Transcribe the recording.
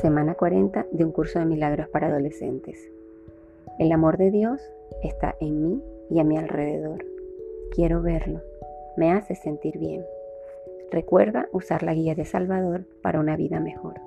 Semana 40 de un curso de milagros para adolescentes. El amor de Dios está en mí y a mi alrededor. Quiero verlo. Me hace sentir bien. Recuerda usar la guía de Salvador para una vida mejor.